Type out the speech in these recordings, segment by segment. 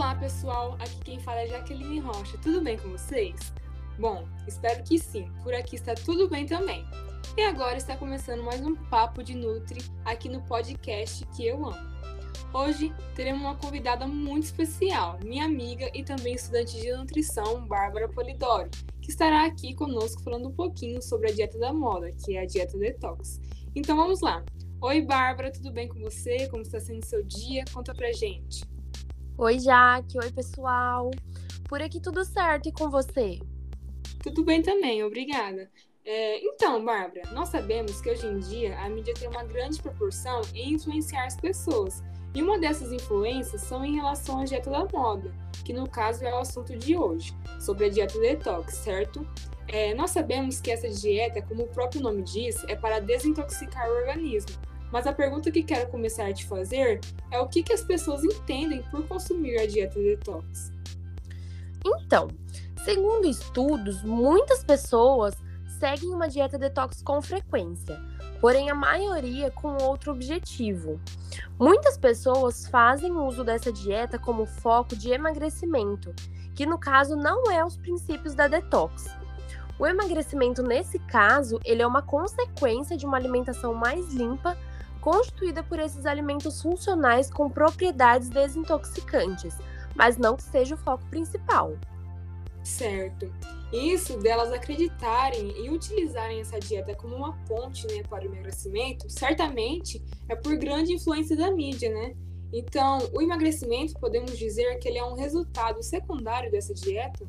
Olá, pessoal. Aqui quem fala é Jaqueline Rocha. Tudo bem com vocês? Bom, espero que sim. Por aqui está tudo bem também. E agora está começando mais um papo de Nutri aqui no podcast que eu amo. Hoje teremos uma convidada muito especial, minha amiga e também estudante de nutrição, Bárbara Polidoro, que estará aqui conosco falando um pouquinho sobre a dieta da moda, que é a dieta detox. Então vamos lá. Oi, Bárbara, tudo bem com você? Como está sendo seu dia? Conta pra gente. Oi, Jaque. Oi, pessoal. Por aqui tudo certo e com você? Tudo bem também, obrigada. É, então, Bárbara, nós sabemos que hoje em dia a mídia tem uma grande proporção em influenciar as pessoas. E uma dessas influências são em relação à dieta da moda, que no caso é o assunto de hoje, sobre a dieta detox, certo? É, nós sabemos que essa dieta, como o próprio nome diz, é para desintoxicar o organismo. Mas a pergunta que quero começar a te fazer é o que, que as pessoas entendem por consumir a dieta detox? Então, segundo estudos, muitas pessoas seguem uma dieta detox com frequência, porém a maioria com outro objetivo. Muitas pessoas fazem uso dessa dieta como foco de emagrecimento, que no caso não é os princípios da detox. O emagrecimento nesse caso, ele é uma consequência de uma alimentação mais limpa constituída por esses alimentos funcionais com propriedades desintoxicantes, mas não que seja o foco principal. Certo. Isso delas acreditarem e utilizarem essa dieta como uma ponte né, para o emagrecimento, certamente é por grande influência da mídia, né? Então, o emagrecimento, podemos dizer que ele é um resultado secundário dessa dieta?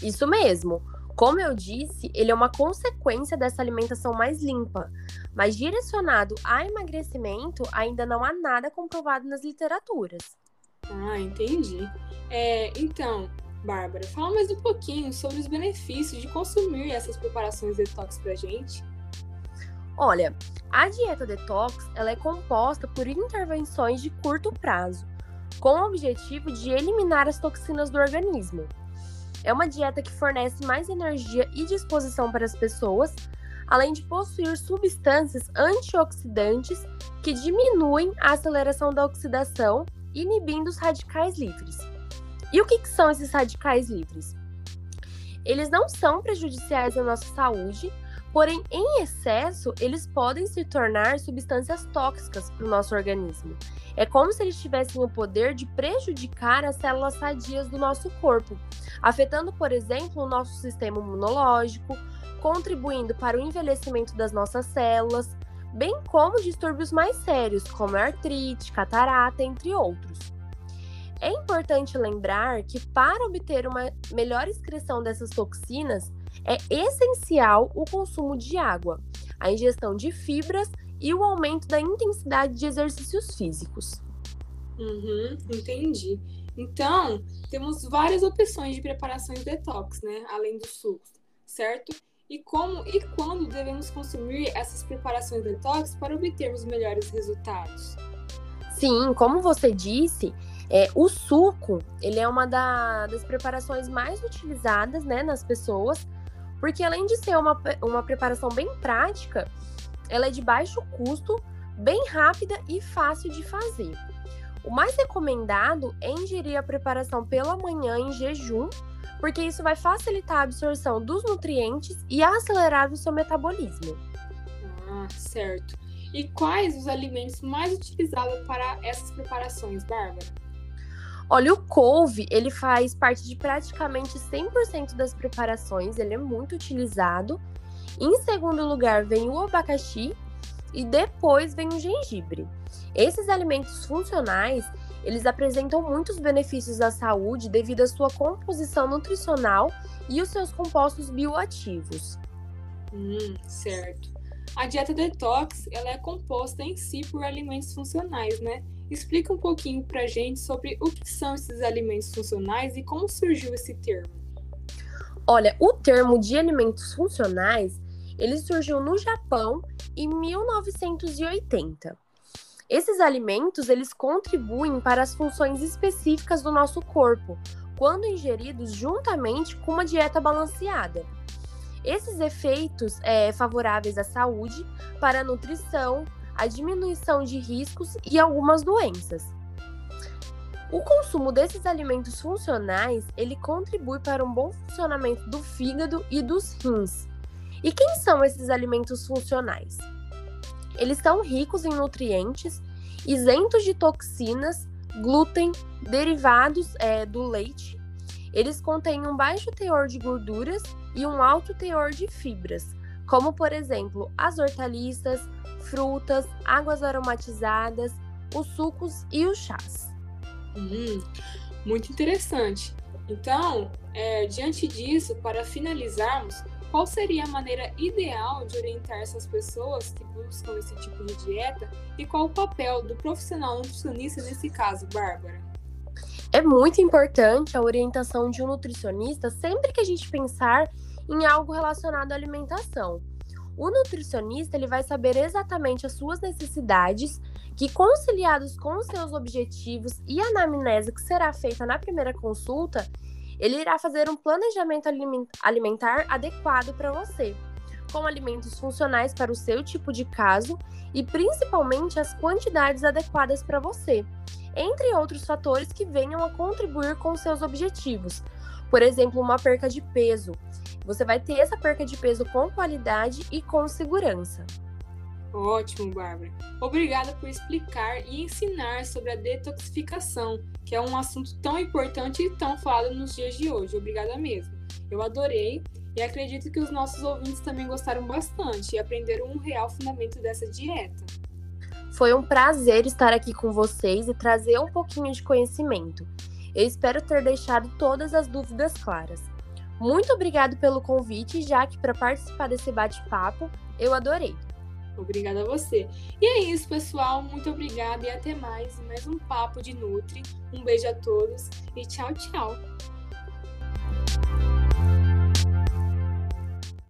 Isso mesmo. Como eu disse, ele é uma consequência dessa alimentação mais limpa, mas direcionado a emagrecimento, ainda não há nada comprovado nas literaturas. Ah, entendi. É, então, Bárbara, fala mais um pouquinho sobre os benefícios de consumir essas preparações detox pra gente. Olha, a dieta detox ela é composta por intervenções de curto prazo, com o objetivo de eliminar as toxinas do organismo. É uma dieta que fornece mais energia e disposição para as pessoas, além de possuir substâncias antioxidantes que diminuem a aceleração da oxidação, inibindo os radicais livres. E o que, que são esses radicais livres? Eles não são prejudiciais à nossa saúde, porém, em excesso, eles podem se tornar substâncias tóxicas para o nosso organismo. É como se eles tivessem o poder de prejudicar as células sadias do nosso corpo, afetando, por exemplo, o nosso sistema imunológico, contribuindo para o envelhecimento das nossas células, bem como distúrbios mais sérios, como artrite, catarata, entre outros. É importante lembrar que para obter uma melhor excreção dessas toxinas, é essencial o consumo de água, a ingestão de fibras e o aumento da intensidade de exercícios físicos. Uhum, entendi. Então, temos várias opções de preparações detox, né? Além do suco, certo? E como e quando devemos consumir essas preparações detox para obtermos melhores resultados? Sim, como você disse, é, o suco ele é uma da, das preparações mais utilizadas né, nas pessoas, porque além de ser uma, uma preparação bem prática, ela é de baixo custo, bem rápida e fácil de fazer. O mais recomendado é ingerir a preparação pela manhã em jejum, porque isso vai facilitar a absorção dos nutrientes e acelerar o seu metabolismo. Ah, certo. E quais os alimentos mais utilizados para essas preparações, Bárbara? Olha, o couve, ele faz parte de praticamente 100% das preparações, ele é muito utilizado. Em segundo lugar, vem o abacaxi e depois vem o gengibre. Esses alimentos funcionais, eles apresentam muitos benefícios à saúde devido à sua composição nutricional e os seus compostos bioativos. Hum, certo. A dieta detox, ela é composta em si por alimentos funcionais, né? Explica um pouquinho pra gente sobre o que são esses alimentos funcionais e como surgiu esse termo. Olha, o termo de alimentos funcionais, ele surgiu no Japão em 1980. Esses alimentos, eles contribuem para as funções específicas do nosso corpo, quando ingeridos juntamente com uma dieta balanceada. Esses efeitos é, favoráveis à saúde, para a nutrição, a diminuição de riscos e algumas doenças. O consumo desses alimentos funcionais, ele contribui para um bom funcionamento do fígado e dos rins. E quem são esses alimentos funcionais? Eles são ricos em nutrientes, isentos de toxinas, glúten, derivados é, do leite. Eles contêm um baixo teor de gorduras e um alto teor de fibras, como por exemplo as hortaliças, frutas, águas aromatizadas, os sucos e os chás. Hum, muito interessante. Então, é, diante disso, para finalizarmos, qual seria a maneira ideal de orientar essas pessoas que buscam esse tipo de dieta e qual o papel do profissional nutricionista nesse caso, Bárbara? É muito importante a orientação de um nutricionista sempre que a gente pensar em algo relacionado à alimentação. O nutricionista ele vai saber exatamente as suas necessidades, que conciliados com os seus objetivos e a anamnese que será feita na primeira consulta, ele irá fazer um planejamento alimentar adequado para você, com alimentos funcionais para o seu tipo de caso e principalmente as quantidades adequadas para você, entre outros fatores que venham a contribuir com seus objetivos. Por exemplo, uma perca de peso. Você vai ter essa perca de peso com qualidade e com segurança. Ótimo, Bárbara. Obrigada por explicar e ensinar sobre a detoxificação, que é um assunto tão importante e tão falado nos dias de hoje. Obrigada mesmo. Eu adorei e acredito que os nossos ouvintes também gostaram bastante e aprenderam um real fundamento dessa dieta. Foi um prazer estar aqui com vocês e trazer um pouquinho de conhecimento. Eu espero ter deixado todas as dúvidas claras. Muito obrigado pelo convite, já que para participar desse bate-papo eu adorei. Obrigada a você. E é isso, pessoal. Muito obrigada e até mais. Mais um papo de Nutri. Um beijo a todos e tchau, tchau.